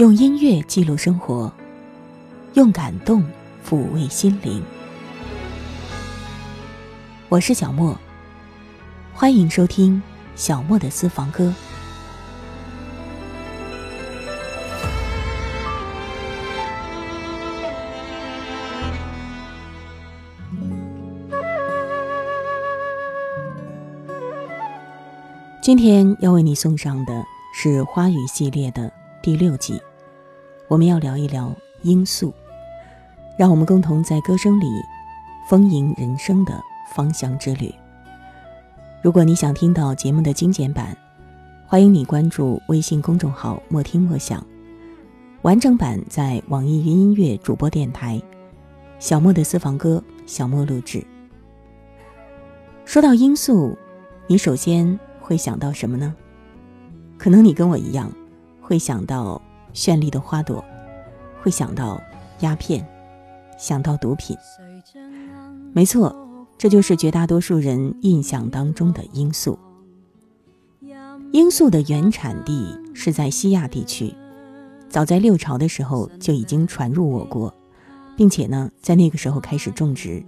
用音乐记录生活，用感动抚慰心灵。我是小莫，欢迎收听小莫的私房歌。今天要为你送上的是花语系列的第六集。我们要聊一聊罂粟，让我们共同在歌声里丰盈人生的芳香之旅。如果你想听到节目的精简版，欢迎你关注微信公众号“莫听莫想”，完整版在网易云音乐主播电台“小莫的私房歌”小莫录制。说到罂粟，你首先会想到什么呢？可能你跟我一样，会想到。绚丽的花朵，会想到鸦片，想到毒品。没错，这就是绝大多数人印象当中的罂粟。罂粟的原产地是在西亚地区，早在六朝的时候就已经传入我国，并且呢，在那个时候开始种植。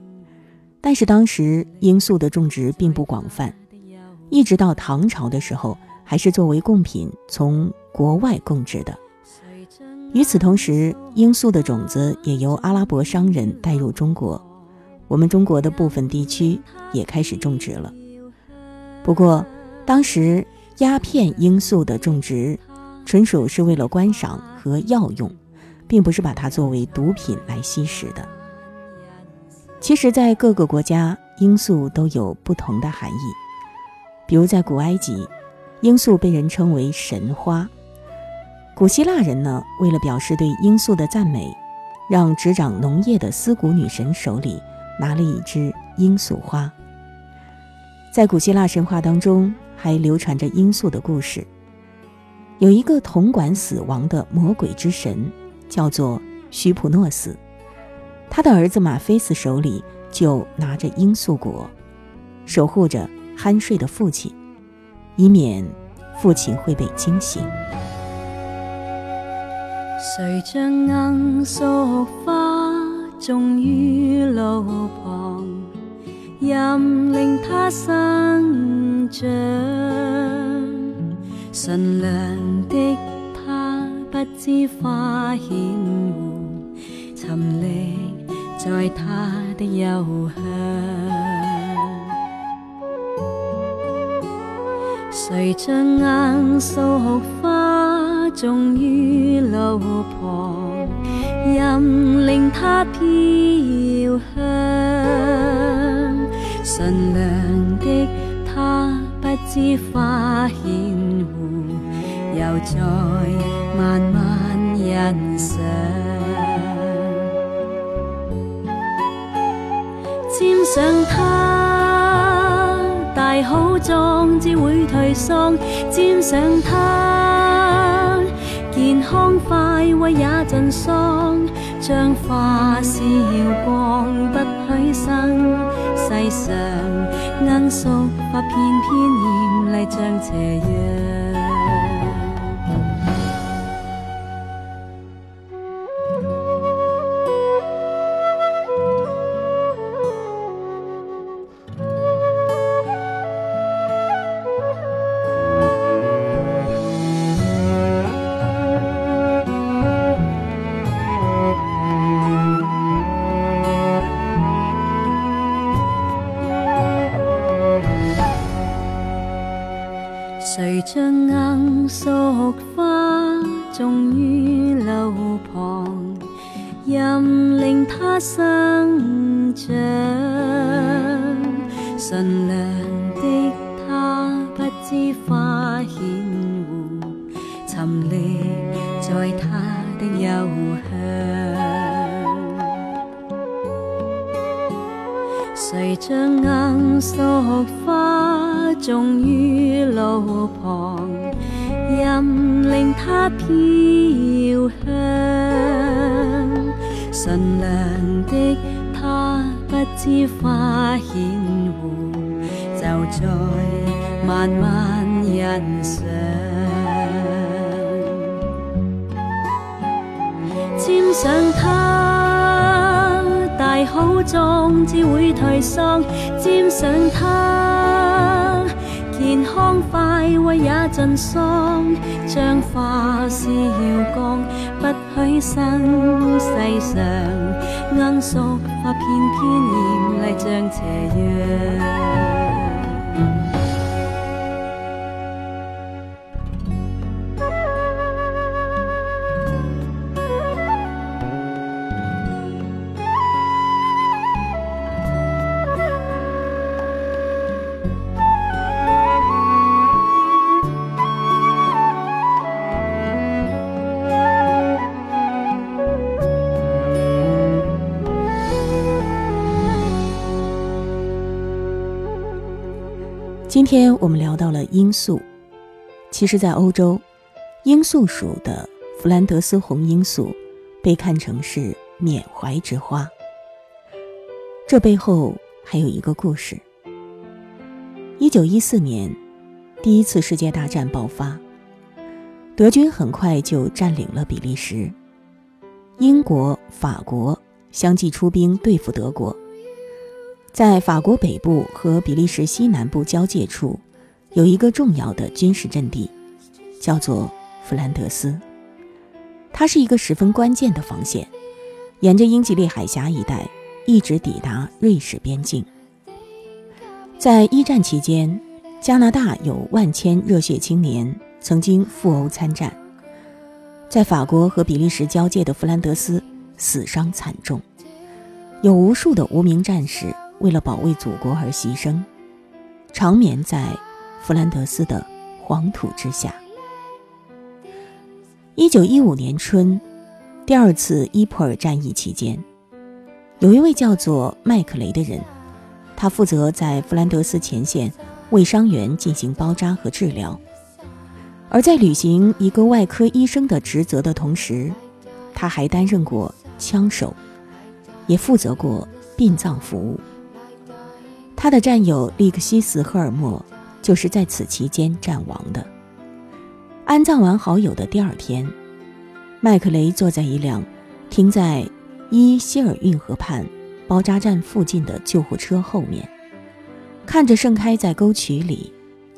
但是当时罂粟的种植并不广泛，一直到唐朝的时候，还是作为贡品从国外供植的。与此同时，罂粟的种子也由阿拉伯商人带入中国，我们中国的部分地区也开始种植了。不过，当时鸦片罂粟的种植纯属是为了观赏和药用，并不是把它作为毒品来吸食的。其实，在各个国家，罂粟都有不同的含义。比如在古埃及，罂粟被人称为神花。古希腊人呢，为了表示对罂粟的赞美，让执掌农业的思古女神手里拿了一支罂粟花。在古希腊神话当中，还流传着罂粟的故事。有一个统管死亡的魔鬼之神，叫做徐普诺斯，他的儿子马菲斯手里就拿着罂粟果，守护着酣睡的父亲，以免父亲会被惊醒。谁将罂粟花种于路旁，任令它生长？纯良的它不知花显糊，沉溺在它的幽香。谁将罂粟花？种于路旁，任令它飘香。纯良的他不知花显糊，又在慢慢欣赏。沾上它，大好壮志会颓丧；沾上它。健康快慰也尽丧，将花笑光不许生。世上罂粟花偏偏艳丽像斜阳。飘香。纯良的他不知花显糊，就在慢慢欣赏。沾上它，大好壮志会颓丧；沾上它，健康快慰也尽丧。像化是耀光，不许生世上罂粟花片片艳丽像斜阳。今天我们聊到了罂粟，其实，在欧洲，罂粟属的弗兰德斯红罂粟被看成是缅怀之花。这背后还有一个故事。一九一四年，第一次世界大战爆发，德军很快就占领了比利时，英国、法国相继出兵对付德国。在法国北部和比利时西南部交界处，有一个重要的军事阵地，叫做弗兰德斯。它是一个十分关键的防线，沿着英吉利海峡一带一直抵达瑞士边境。在一战期间，加拿大有万千热血青年曾经赴欧参战，在法国和比利时交界的弗兰德斯死伤惨重，有无数的无名战士。为了保卫祖国而牺牲，长眠在弗兰德斯的黄土之下。一九一五年春，第二次伊普尔战役期间，有一位叫做麦克雷的人，他负责在弗兰德斯前线为伤员进行包扎和治疗，而在履行一个外科医生的职责的同时，他还担任过枪手，也负责过殡葬服务。他的战友利克西斯·赫尔默就是在此期间战亡的。安葬完好友的第二天，麦克雷坐在一辆停在伊希尔运河畔包扎站附近的救护车后面，看着盛开在沟渠里、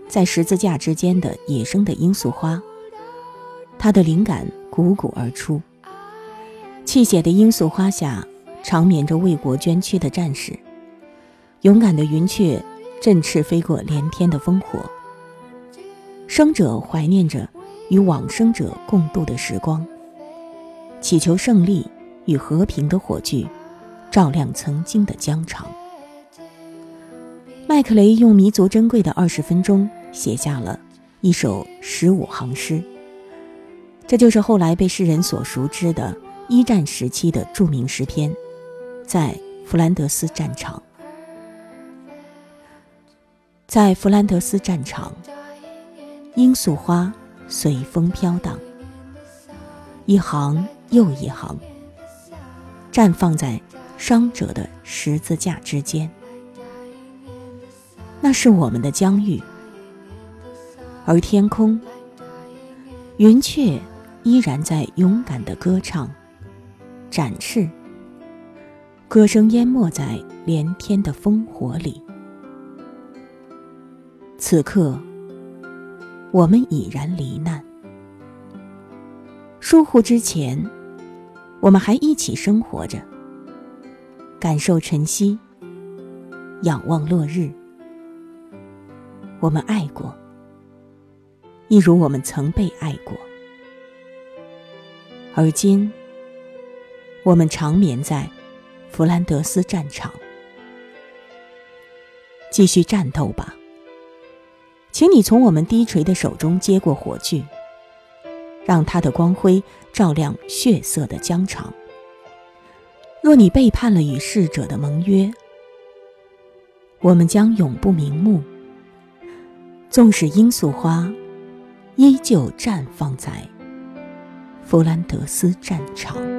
在十字架之间的野生的罂粟花，他的灵感汩汩而出。泣血的罂粟花下，长眠着为国捐躯的战士。勇敢的云雀振翅飞过连天的烽火，生者怀念着与往生者共度的时光，祈求胜利与和平的火炬照亮曾经的疆场。麦克雷用弥足珍贵的二十分钟写下了一首十五行诗，这就是后来被世人所熟知的一战时期的著名诗篇，在弗兰德斯战场。在弗兰德斯战场，罂粟花随风飘荡，一行又一行，绽放在伤者的十字架之间。那是我们的疆域，而天空，云雀依然在勇敢的歌唱，展翅，歌声淹没在连天的烽火里。此刻，我们已然罹难。疏忽之前，我们还一起生活着，感受晨曦，仰望落日。我们爱过，一如我们曾被爱过。而今，我们长眠在弗兰德斯战场，继续战斗吧。请你从我们低垂的手中接过火炬，让它的光辉照亮血色的疆场。若你背叛了与逝者的盟约，我们将永不瞑目。纵使罂粟花依旧绽放在弗兰德斯战场。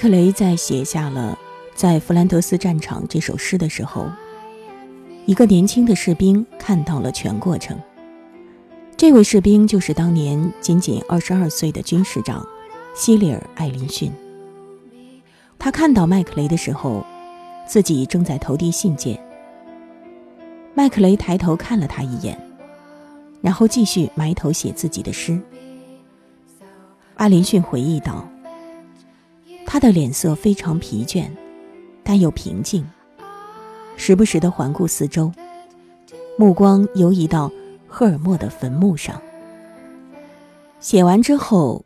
克雷在写下了《在弗兰德斯战场》这首诗的时候，一个年轻的士兵看到了全过程。这位士兵就是当年仅仅二十二岁的军士长希里尔·艾林逊。他看到麦克雷的时候，自己正在投递信件。麦克雷抬头看了他一眼，然后继续埋头写自己的诗。艾林逊回忆道。他的脸色非常疲倦，但又平静，时不时的环顾四周，目光游移到赫尔墨的坟墓上。写完之后，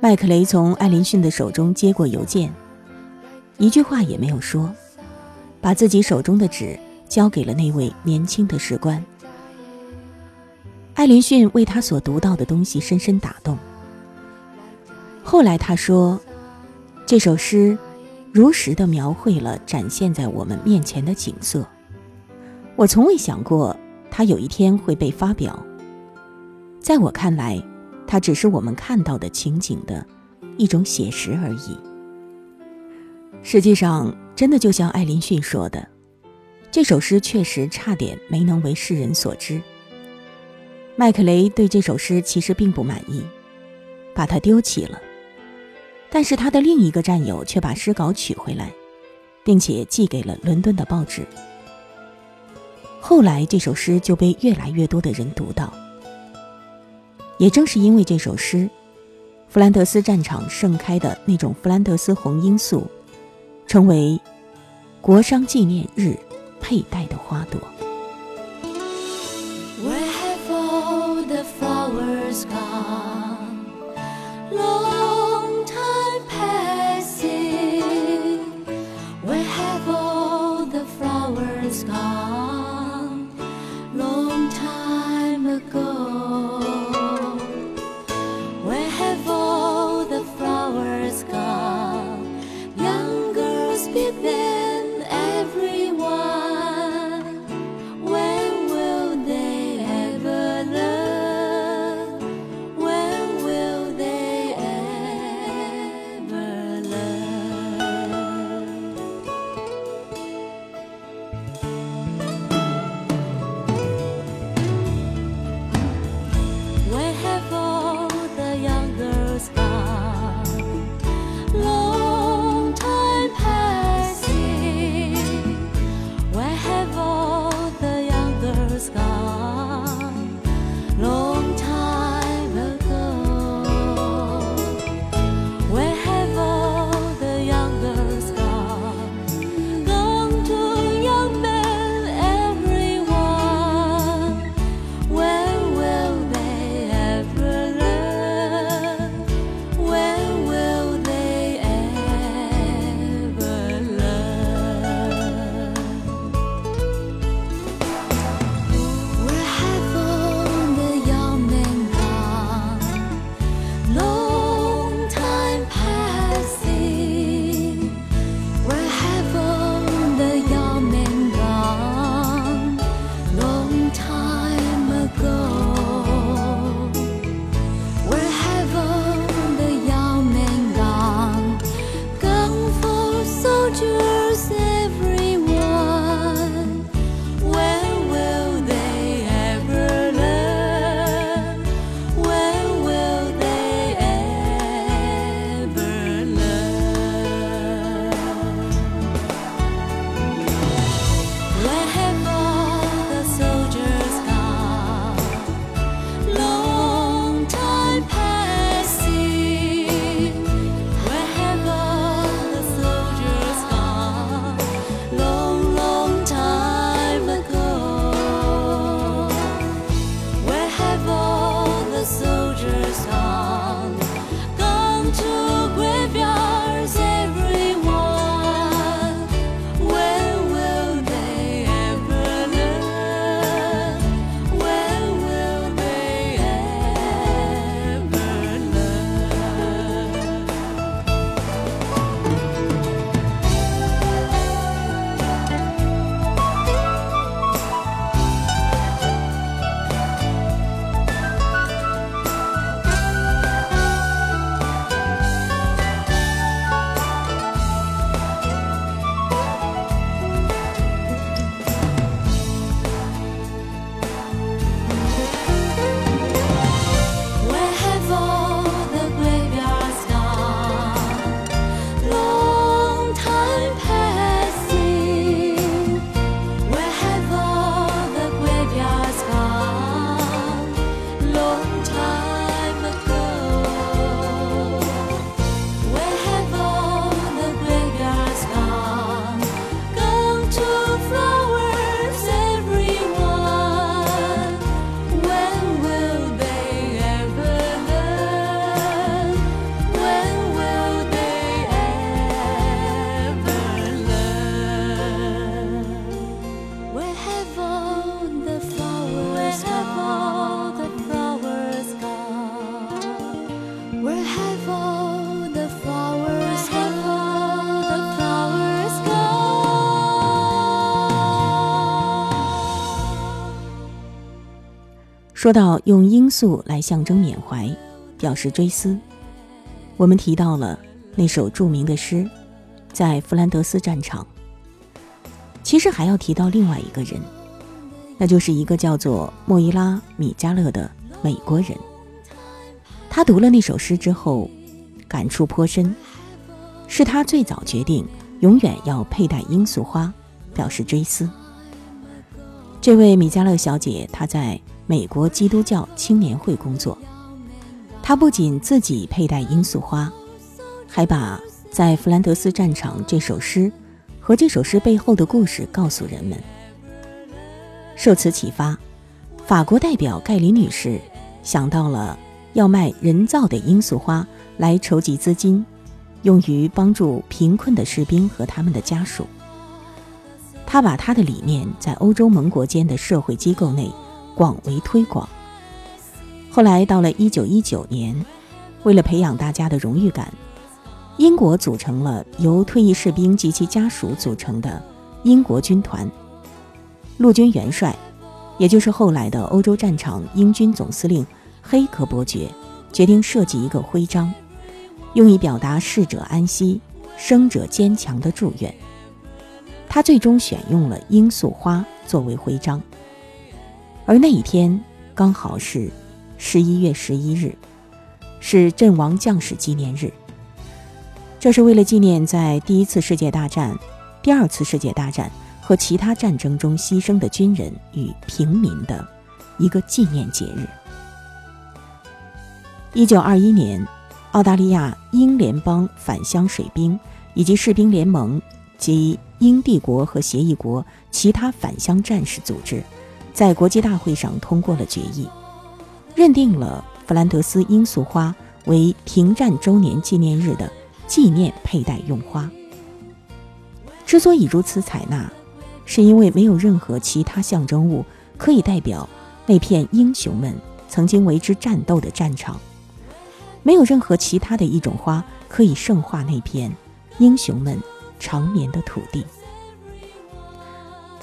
麦克雷从艾林逊的手中接过邮件，一句话也没有说，把自己手中的纸交给了那位年轻的士官。艾林逊为他所读到的东西深深打动。后来他说。这首诗，如实的描绘了展现在我们面前的景色。我从未想过，它有一天会被发表。在我看来，它只是我们看到的情景的一种写实而已。实际上，真的就像艾林逊说的，这首诗确实差点没能为世人所知。麦克雷对这首诗其实并不满意，把它丢弃了。但是他的另一个战友却把诗稿取回来，并且寄给了伦敦的报纸。后来这首诗就被越来越多的人读到。也正是因为这首诗，弗兰德斯战场盛开的那种弗兰德斯红罂粟，成为国殇纪念日佩戴的花朵。说到用罂粟来象征缅怀，表示追思，我们提到了那首著名的诗，在弗兰德斯战场。其实还要提到另外一个人，那就是一个叫做莫伊拉·米加勒的美国人。他读了那首诗之后，感触颇深，是他最早决定永远要佩戴罂粟花，表示追思。这位米加勒小姐，她在美国基督教青年会工作。他不仅自己佩戴罂粟花，还把在弗兰德斯战场这首诗和这首诗背后的故事告诉人们。受此启发，法国代表盖林女士想到了要卖人造的罂粟花来筹集资金，用于帮助贫困的士兵和他们的家属。他把他的理念在欧洲盟国间的社会机构内广为推广。后来到了1919年，为了培养大家的荣誉感，英国组成了由退役士兵及其家属组成的英国军团。陆军元帅，也就是后来的欧洲战场英军总司令黑格伯爵，决定设计一个徽章，用以表达逝者安息、生者坚强的祝愿。他最终选用了罂粟花作为徽章，而那一天刚好是十一月十一日，是阵亡将士纪念日。这是为了纪念在第一次世界大战、第二次世界大战和其他战争中牺牲的军人与平民的一个纪念节日。一九二一年，澳大利亚英联邦返乡水兵以及士兵联盟及。英帝国和协议国其他返乡战士组织，在国际大会上通过了决议，认定了弗兰德斯罂粟花为停战周年纪念日的纪念佩戴用花。之所以如此采纳，是因为没有任何其他象征物可以代表那片英雄们曾经为之战斗的战场，没有任何其他的一种花可以圣化那片英雄们。长眠的土地，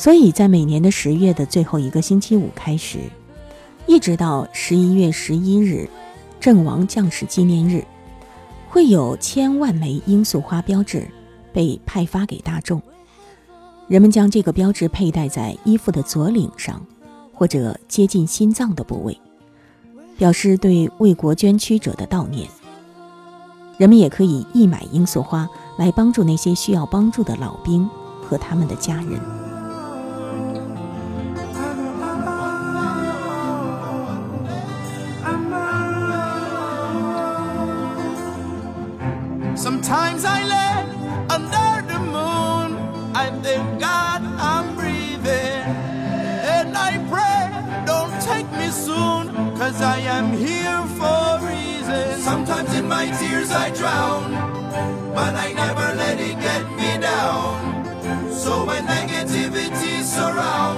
所以在每年的十月的最后一个星期五开始，一直到十一月十一日，阵亡将士纪念日，会有千万枚罂粟花标志被派发给大众。人们将这个标志佩戴在衣服的左领上，或者接近心脏的部位，表示对为国捐躯者的悼念。人们也可以义买罂粟花。来帮助那些需要帮助的老兵和他们的家人。Sometimes I lay under the moon. I thank God I'm breathing. And I pray, don't take me soon, cause I am here for a reason. Sometimes in my tears I drown. but I never let it get me down. So when negativity surrounds,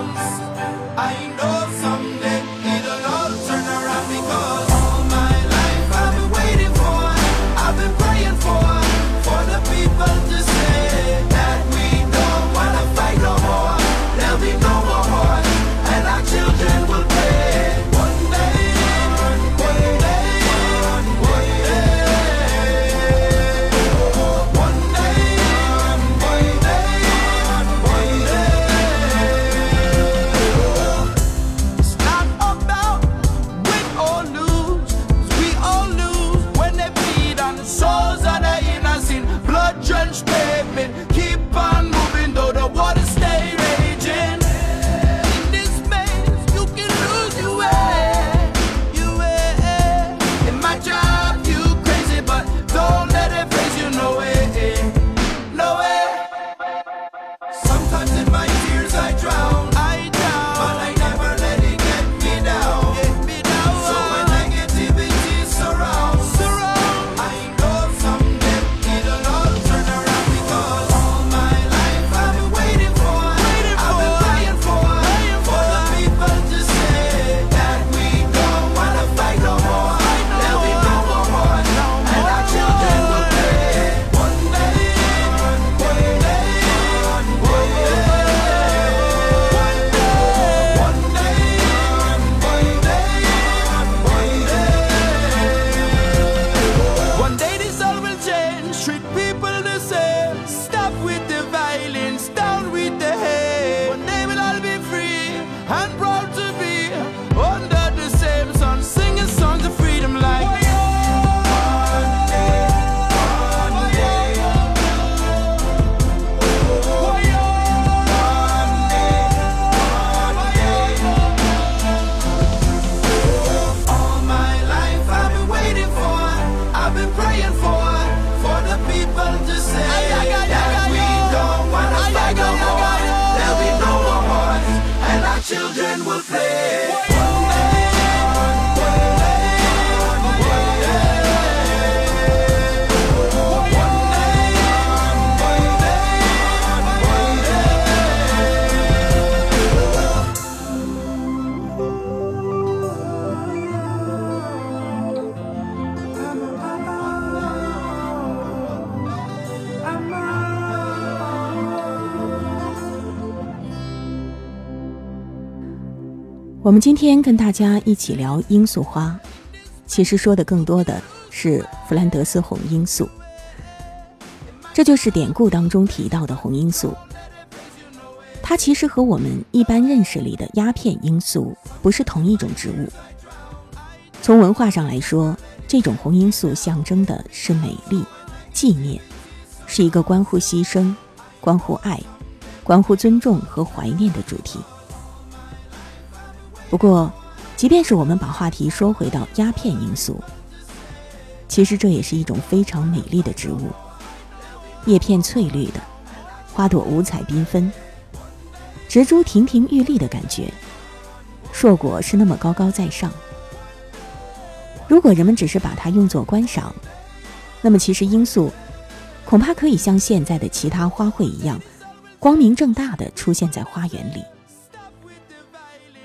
treat be. 我们今天跟大家一起聊罂粟花，其实说的更多的是弗兰德斯红罂粟，这就是典故当中提到的红罂粟。它其实和我们一般认识里的鸦片罂粟不是同一种植物。从文化上来说，这种红罂粟象征的是美丽、纪念，是一个关乎牺牲、关乎爱、关乎尊重和怀念的主题。不过，即便是我们把话题说回到鸦片罂粟，其实这也是一种非常美丽的植物，叶片翠绿的，花朵五彩缤纷。植株亭亭玉立的感觉，硕果是那么高高在上。如果人们只是把它用作观赏，那么其实罂粟恐怕可以像现在的其他花卉一样，光明正大的出现在花园里。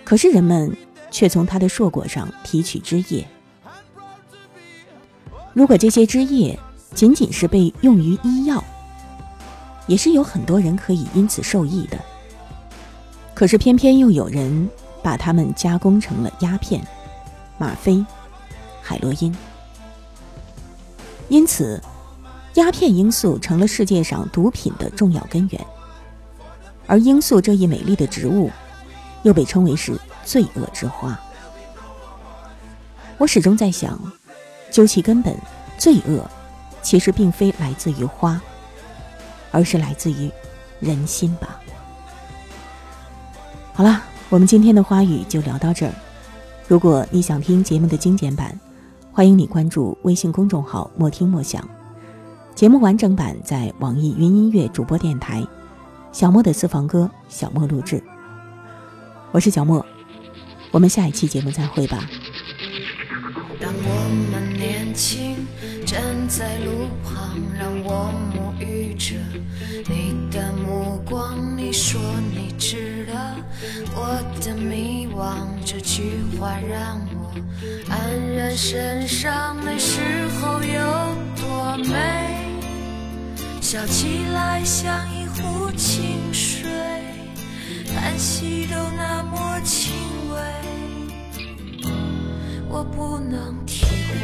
可是人们却从它的硕果上提取汁液。如果这些汁液仅仅是被用于医药，也是有很多人可以因此受益的。可是偏偏又有人把它们加工成了鸦片、吗啡、海洛因，因此，鸦片罂粟成了世界上毒品的重要根源。而罂粟这一美丽的植物，又被称为是罪恶之花。我始终在想，究其根本，罪恶其实并非来自于花，而是来自于人心吧。好了，我们今天的花语就聊到这儿。如果你想听节目的精简版，欢迎你关注微信公众号“莫听莫想”。节目完整版在网易云音乐主播电台，小莫的私房歌，小莫录制。我是小莫，我们下一期节目再会吧。当我们年轻，站在路旁，让我沐浴着你的目光。你说你知道我的迷惘，这句话让我黯然神伤。那时候有多美，笑起来像一壶清水，叹息都那么轻微，我不能体会。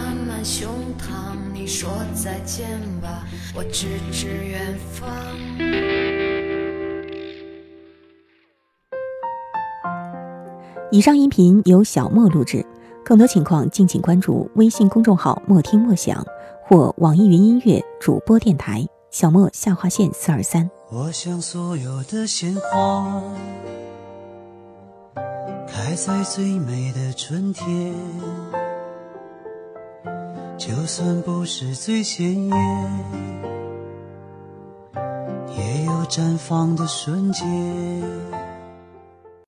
洒满胸膛。你说再见吧，我直指远方。以上音频由小莫录制，更多情况敬请关注微信公众号“莫听莫想”或网易云音乐主播电台。小莫下划线四二三。我想所有的鲜花开在最美的春天，就算不是最鲜艳，也有绽放的瞬间。